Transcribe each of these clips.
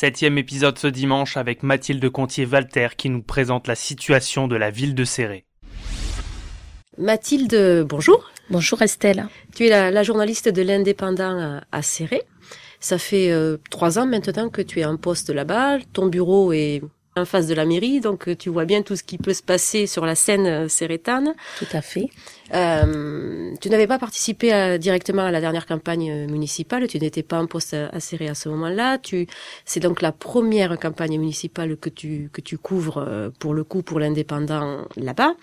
Septième épisode ce dimanche avec Mathilde Contier-Valter qui nous présente la situation de la ville de Serré. Mathilde, bonjour. Bonjour Estelle. Tu es la, journaliste de l'Indépendant à, Serré. Ça fait euh, trois ans maintenant que tu es en poste là-bas. Ton bureau est en face de la mairie, donc euh, tu vois bien tout ce qui peut se passer sur la scène euh, sérétane. Tout à fait. Euh, tu n'avais pas participé directement à la dernière campagne municipale, tu n'étais pas en poste à, Serré à ce moment-là. Tu, c'est donc la première campagne municipale que tu que tu couvres pour le coup pour l'indépendant là-bas.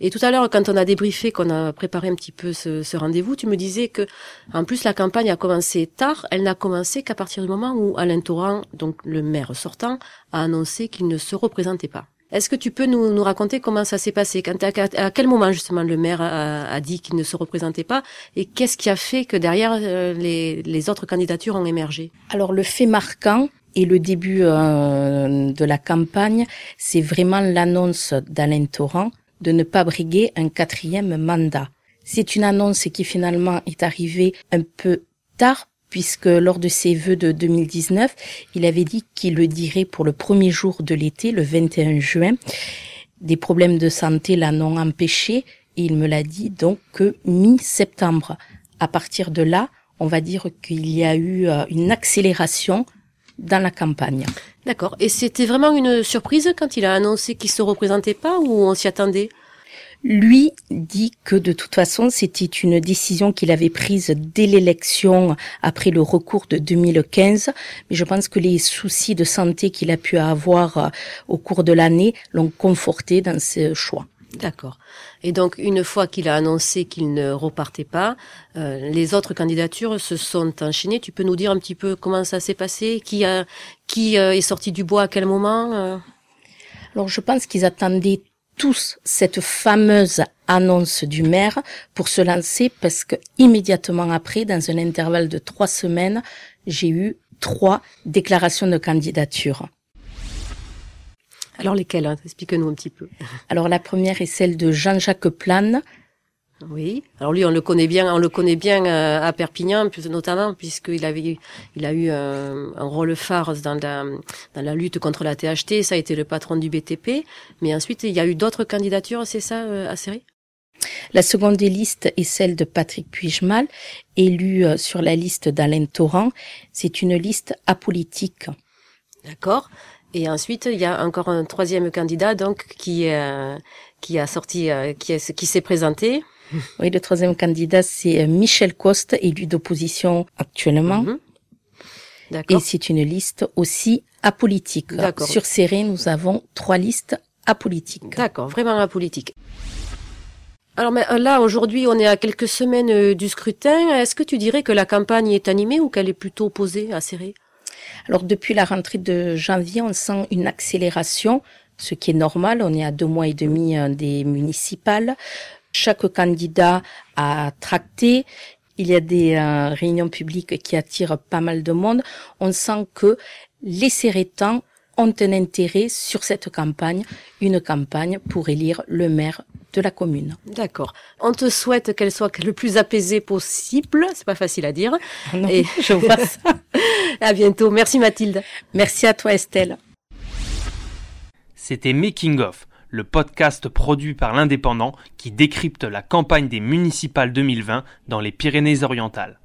Et tout à l'heure, quand on a débriefé, qu'on a préparé un petit peu ce, ce rendez-vous, tu me disais que en plus la campagne a commencé tard. Elle n'a commencé qu'à partir du moment où Alain Torrent, donc le maire sortant, a annoncé qu'il ne se représentait pas. Est-ce que tu peux nous, raconter comment ça s'est passé? Quand, à, quel moment justement le maire a, dit qu'il ne se représentait pas? Et qu'est-ce qui a fait que derrière euh, les, les, autres candidatures ont émergé? Alors le fait marquant et le début euh, de la campagne, c'est vraiment l'annonce d'Alain Torrent de ne pas briguer un quatrième mandat. C'est une annonce qui finalement est arrivée un peu tard puisque lors de ses vœux de 2019, il avait dit qu'il le dirait pour le premier jour de l'été, le 21 juin. Des problèmes de santé l'en ont empêché et il me l'a dit donc que mi-septembre. À partir de là, on va dire qu'il y a eu euh, une accélération dans la campagne. D'accord. Et c'était vraiment une surprise quand il a annoncé qu'il se représentait pas ou on s'y attendait? Lui dit que de toute façon, c'était une décision qu'il avait prise dès l'élection après le recours de 2015. Mais je pense que les soucis de santé qu'il a pu avoir euh, au cours de l'année l'ont conforté dans ce choix. D'accord. Et donc, une fois qu'il a annoncé qu'il ne repartait pas, euh, les autres candidatures se sont enchaînées. Tu peux nous dire un petit peu comment ça s'est passé? Qui, a, qui euh, est sorti du bois à quel moment Alors, je pense qu'ils attendaient tous cette fameuse annonce du maire pour se lancer parce que immédiatement après, dans un intervalle de trois semaines, j'ai eu trois déclarations de candidature. Alors lesquelles hein? Explique-nous un petit peu. Alors la première est celle de Jean-Jacques Plane, oui. Alors lui, on le connaît bien, on le connaît bien euh, à Perpignan, notamment puisqu'il avait, il a eu un, rôle phare dans la, dans la lutte contre la THT. Ça a été le patron du BTP. Mais ensuite, il y a eu d'autres candidatures, c'est ça, euh, à série La seconde des listes est celle de Patrick Puigmal, élu euh, sur la liste d'Alain Torrent. C'est une liste apolitique. D'accord. Et ensuite, il y a encore un troisième candidat, donc qui qui a sorti, qui, qui s'est présenté. Oui, le troisième candidat, c'est euh, Michel Coste, élu d'opposition actuellement. Mhm. Et c'est une liste aussi apolitique. Sur Serré, nous avons trois listes apolitiques. D'accord, vraiment apolitiques. Alors mais euh, là, aujourd'hui, on est à quelques semaines euh, du scrutin. Est-ce que tu dirais que la campagne est animée ou qu'elle est plutôt opposée à Serré Alors depuis la rentrée de janvier, on sent une accélération, ce qui est normal. On est à deux mois et demi des municipales. Chaque candidat a tracté. Il y a des euh, réunions publiques qui attirent pas mal de monde. On sent que les Sérétans ont un intérêt sur cette campagne, une campagne pour élire le maire de la commune. D'accord. On te souhaite qu'elle soit le plus apaisée possible. C'est pas facile à dire. Non, Et je vois ça. à bientôt. Merci Mathilde. Merci à toi Estelle. C'était Making of le podcast produit par l'Indépendant qui décrypte la campagne des municipales 2020 dans les Pyrénées-Orientales.